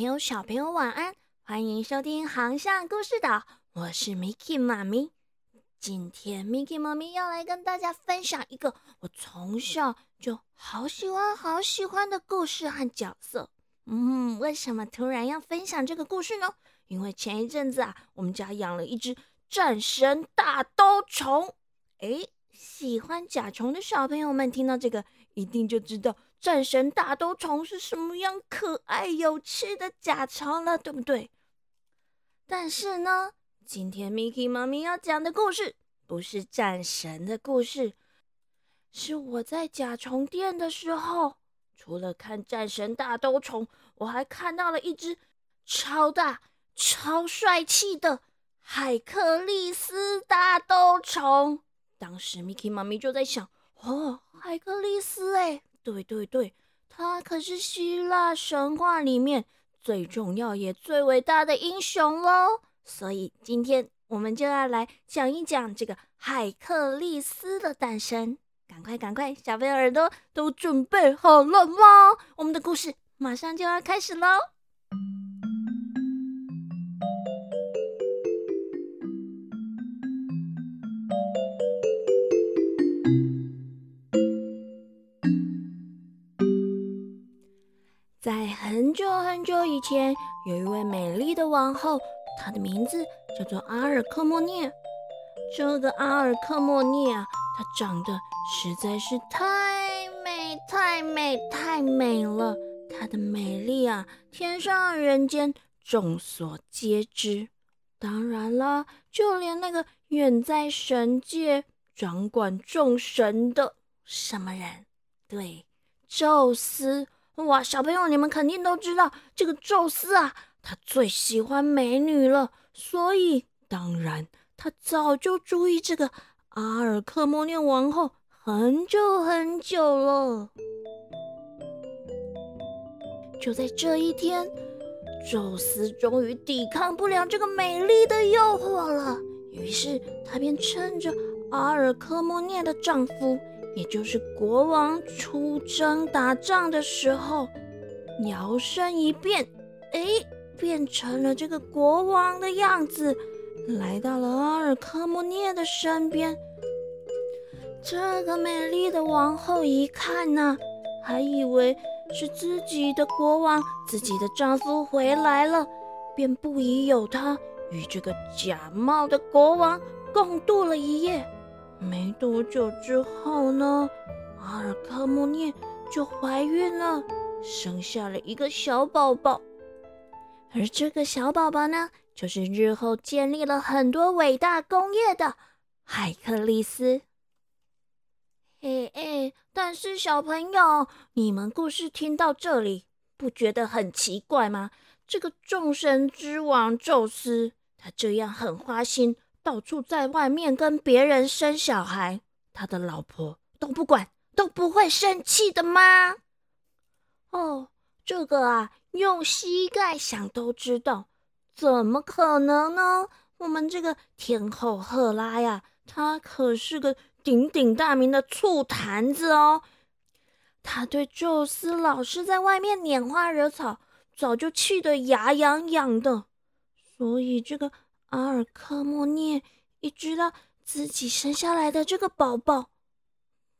朋友小朋友晚安，欢迎收听航向故事岛，我是 Miki 妈咪。今天 Miki 妈咪要来跟大家分享一个我从小就好喜欢好喜欢的故事和角色。嗯，为什么突然要分享这个故事呢？因为前一阵子啊，我们家养了一只战神大兜虫。诶，喜欢甲虫的小朋友们听到这个，一定就知道。战神大兜虫是什么样可爱有趣的甲虫了，对不对？但是呢，今天 Miki 妈咪要讲的故事不是战神的故事，是我在甲虫店的时候，除了看战神大兜虫，我还看到了一只超大、超帅气的海克利斯大兜虫。当时 Miki 妈咪就在想：哦，海克利斯，哎。对对对，他可是希腊神话里面最重要也最伟大的英雄喽。所以今天我们就要来讲一讲这个海克利斯的诞生。赶快赶快，小朋友耳朵都准备好了吗？我们的故事马上就要开始喽！很久很久以前，有一位美丽的王后，她的名字叫做阿尔克莫涅。这个阿尔克莫涅啊，她长得实在是太美、太美、太美了。她的美丽啊，天上人间众所皆知。当然了，就连那个远在神界掌管众神的什么人，对，宙斯。哇，小朋友，你们肯定都知道，这个宙斯啊，他最喜欢美女了，所以当然他早就注意这个阿尔克莫涅王后很久很久了。就在这一天，宙斯终于抵抗不了这个美丽的诱惑了，于是他便趁着阿尔克莫涅的丈夫。也就是国王出征打仗的时候，摇身一变，哎，变成了这个国王的样子，来到了阿尔科莫涅的身边。这个美丽的王后一看呢，还以为是自己的国王、自己的丈夫回来了，便不疑有他，与这个假冒的国王共度了一夜。没多久之后呢，阿尔克莫涅就怀孕了，生下了一个小宝宝。而这个小宝宝呢，就是日后建立了很多伟大工业的海克利斯。哎哎，但是小朋友，你们故事听到这里，不觉得很奇怪吗？这个众神之王宙斯，他这样很花心。到处在外面跟别人生小孩，他的老婆都不管，都不会生气的吗？哦，这个啊，用膝盖想都知道，怎么可能呢？我们这个天后赫拉呀，她可是个鼎鼎大名的醋坛子哦。她对宙斯老是在外面拈花惹草，早就气得牙痒痒的，所以这个。阿尔克莫涅一知道自己生下来的这个宝宝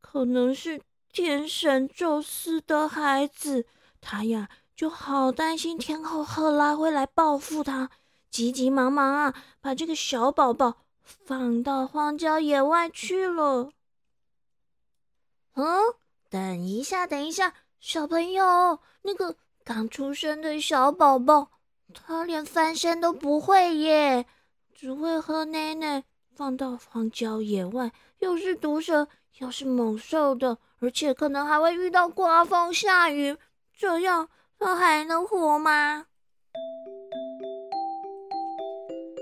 可能是天神宙斯的孩子，他呀就好担心天后赫拉会来报复他，急急忙忙啊把这个小宝宝放到荒郊野外去了。嗯，等一下，等一下，小朋友，那个刚出生的小宝宝。他连翻身都不会耶，只会喝奶奶。放到荒郊野外，又是毒蛇，又是猛兽的，而且可能还会遇到刮风下雨，这样他还能活吗？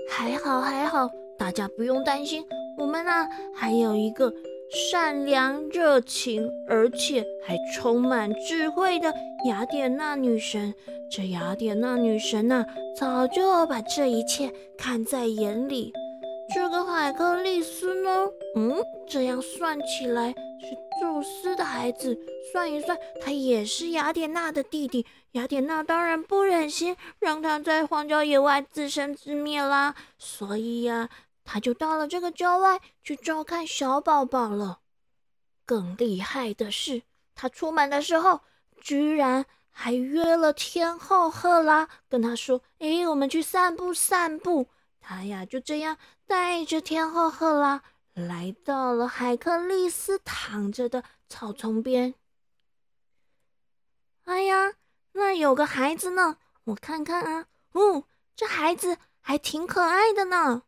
还好还好，大家不用担心，我们啊还有一个。善良、热情，而且还充满智慧的雅典娜女神。这雅典娜女神呐，早就把这一切看在眼里。这个海克利斯呢？嗯，这样算起来是宙斯的孩子。算一算，他也是雅典娜的弟弟。雅典娜当然不忍心让他在荒郊野外自生自灭啦，所以呀，他就到了这个郊外去照看小宝宝了。更厉害的是，他出门的时候居然还约了天后赫拉，跟他说：“哎，我们去散步散步。”他呀就这样带着天后赫拉来到了海克力斯躺着的草丛边。哎呀，那有个孩子呢，我看看啊，哦，这孩子还挺可爱的呢。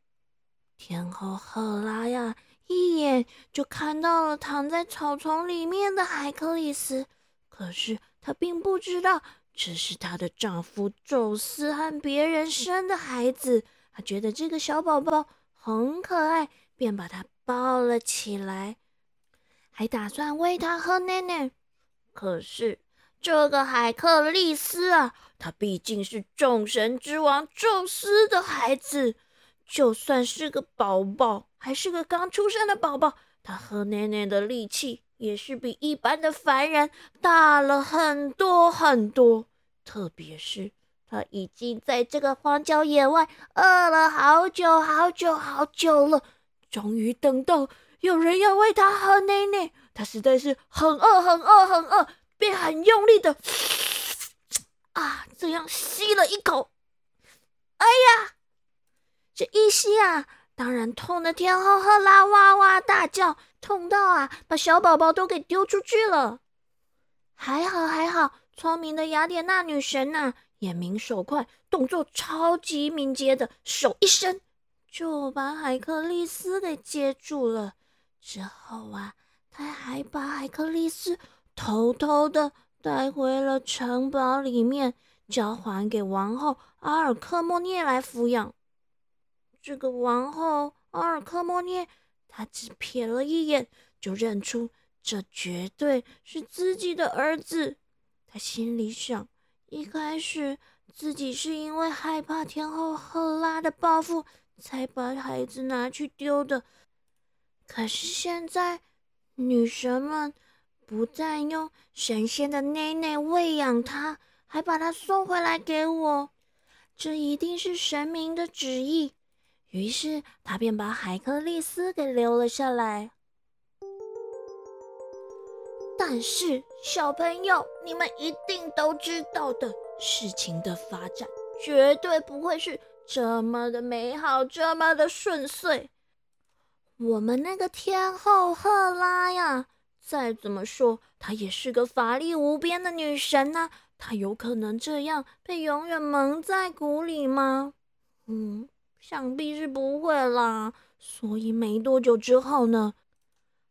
天后赫拉呀，一眼就看到了躺在草丛里面的海克力斯，可是她并不知道这是她的丈夫宙斯和别人生的孩子。她觉得这个小宝宝很可爱，便把他抱了起来，还打算喂他喝奶奶。可是。这个海克利斯啊，他毕竟是众神之王宙斯的孩子，就算是个宝宝，还是个刚出生的宝宝，他喝奶奶的力气也是比一般的凡人大了很多很多。特别是他已经在这个荒郊野外饿了好久好久好久了，终于等到有人要喂他喝奶奶，他实在是很饿很饿很饿。便很用力的啊，这样吸了一口。哎呀，这一吸啊，当然痛的天后赫拉哇哇大叫，痛到啊，把小宝宝都给丢出去了。还好还好，聪明的雅典娜女神呐，眼明手快，动作超级敏捷的，手一伸就把海克力斯给接住了。之后啊，她还把海克力斯。偷偷的带回了城堡里面，交还给王后阿尔克莫涅来抚养。这个王后阿尔克莫涅，她只瞥了一眼，就认出这绝对是自己的儿子。他心里想：一开始自己是因为害怕天后赫拉的报复，才把孩子拿去丢的。可是现在，女神们。不但用神仙的奶奶喂养他，还把他送回来给我，这一定是神明的旨意。于是他便把海克力斯给留了下来。但是小朋友，你们一定都知道的，事情的发展绝对不会是这么的美好，这么的顺遂。我们那个天后赫拉呀！再怎么说，她也是个法力无边的女神呐。她有可能这样被永远蒙在鼓里吗？嗯，想必是不会啦。所以没多久之后呢，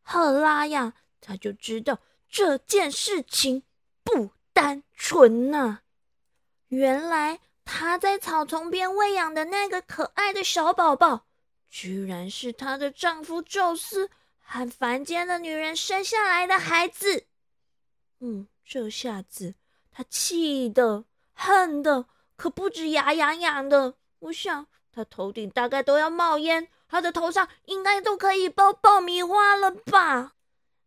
赫拉呀，她就知道这件事情不单纯呐。原来她在草丛边喂养的那个可爱的小宝宝，居然是她的丈夫宙斯。和凡间的女人生下来的孩子，嗯，这下子他气的、恨的可不止牙痒痒的。我想他头顶大概都要冒烟，他的头上应该都可以爆爆米花了吧？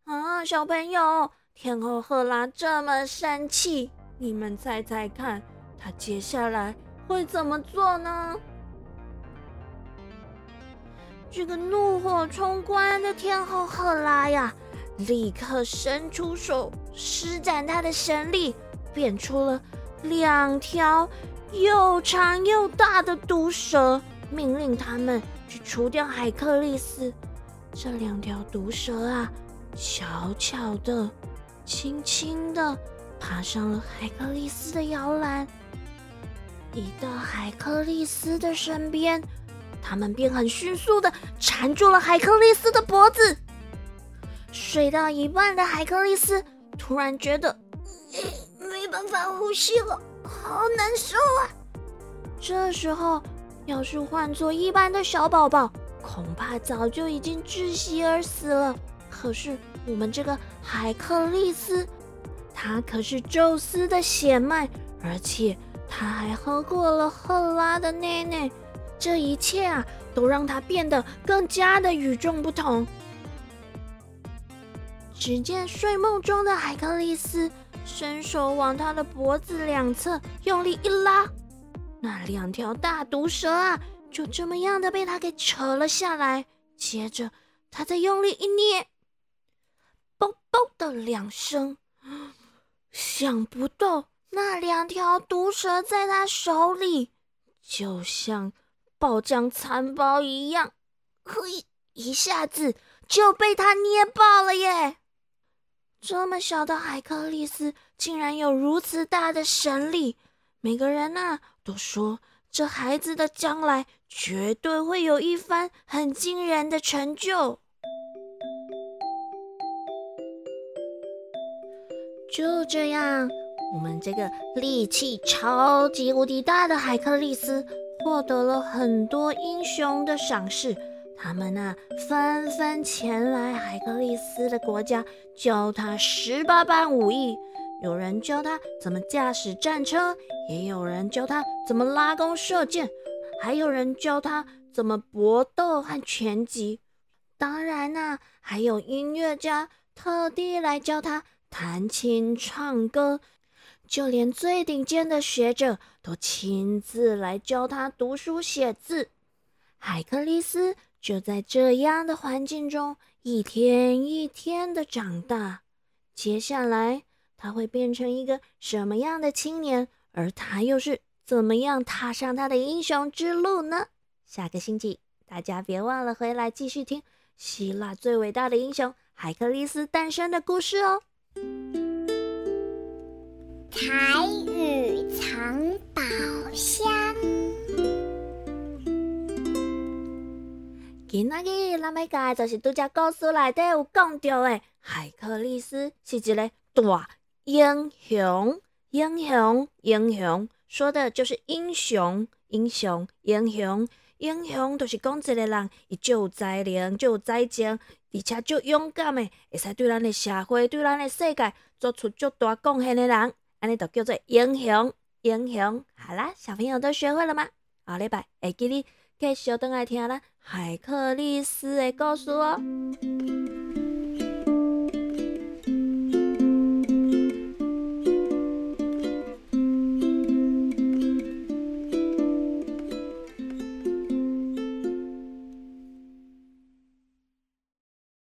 啊，小朋友，天后赫拉这么生气，你们猜猜看，他接下来会怎么做呢？这个怒火冲冠的天后赫拉呀，立刻伸出手，施展她的神力，变出了两条又长又大的毒蛇，命令他们去除掉海克力斯。这两条毒蛇啊，悄悄的、轻轻的爬上了海克力斯的摇篮，一到海克力斯的身边。他们便很迅速的缠住了海克力斯的脖子。睡到一半的海克力斯突然觉得没办法呼吸了，好难受啊！这时候，要是换做一般的小宝宝，恐怕早就已经窒息而死了。可是我们这个海克利斯，他可是宙斯的血脉，而且他还喝过了赫拉的奶奶。这一切啊，都让他变得更加的与众不同。只见睡梦中的海克力斯伸手往他的脖子两侧用力一拉，那两条大毒蛇啊，就这么样的被他给扯了下来。接着，他再用力一捏，嘣嘣的两声，想不到那两条毒蛇在他手里，就像爆浆餐包一样，嘿，一下子就被他捏爆了耶！这么小的海克力斯竟然有如此大的神力，每个人呐都说这孩子的将来绝对会有一番很惊人的成就。就这样，我们这个力气超级无敌大的海克力斯获得了很多英雄的赏识。他们呐，纷纷前来海克力斯的国家，教他十八般武艺。有人教他怎么驾驶战车，也有人教他怎么拉弓射箭，还有人教他怎么搏斗和拳击。当然呐，还有音乐家特地来教他弹琴唱歌，就连最顶尖的学者都亲自来教他读书写字。海克力斯。就在这样的环境中，一天一天的长大。接下来他会变成一个什么样的青年？而他又是怎么样踏上他的英雄之路呢？下个星期大家别忘了回来继续听希腊最伟大的英雄海克力斯诞生的故事哦。彩雨藏宝箱。今仔日咱要讲的就是拄只故事内底有讲到的，海克力斯是一个大英雄，英雄，英雄，说的就是英雄，英雄，英雄，英雄，就是讲一个人，伊就有才能，就有才情，而且就勇敢的，会使对咱的社会，对咱的世界做出足大贡献的人，安尼就叫做英雄，英雄。好啦，小朋友都学会了吗？下礼拜会记你继续等来听啦。海克力斯的故事哦。